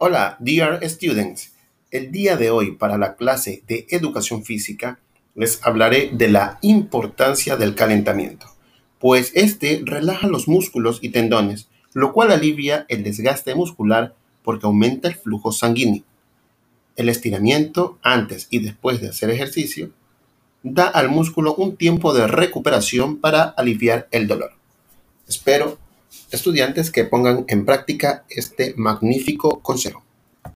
Hola, dear students. El día de hoy para la clase de educación física les hablaré de la importancia del calentamiento, pues este relaja los músculos y tendones, lo cual alivia el desgaste muscular porque aumenta el flujo sanguíneo. El estiramiento antes y después de hacer ejercicio da al músculo un tiempo de recuperación para aliviar el dolor. Espero estudiantes que pongan en práctica este magnífico consejo.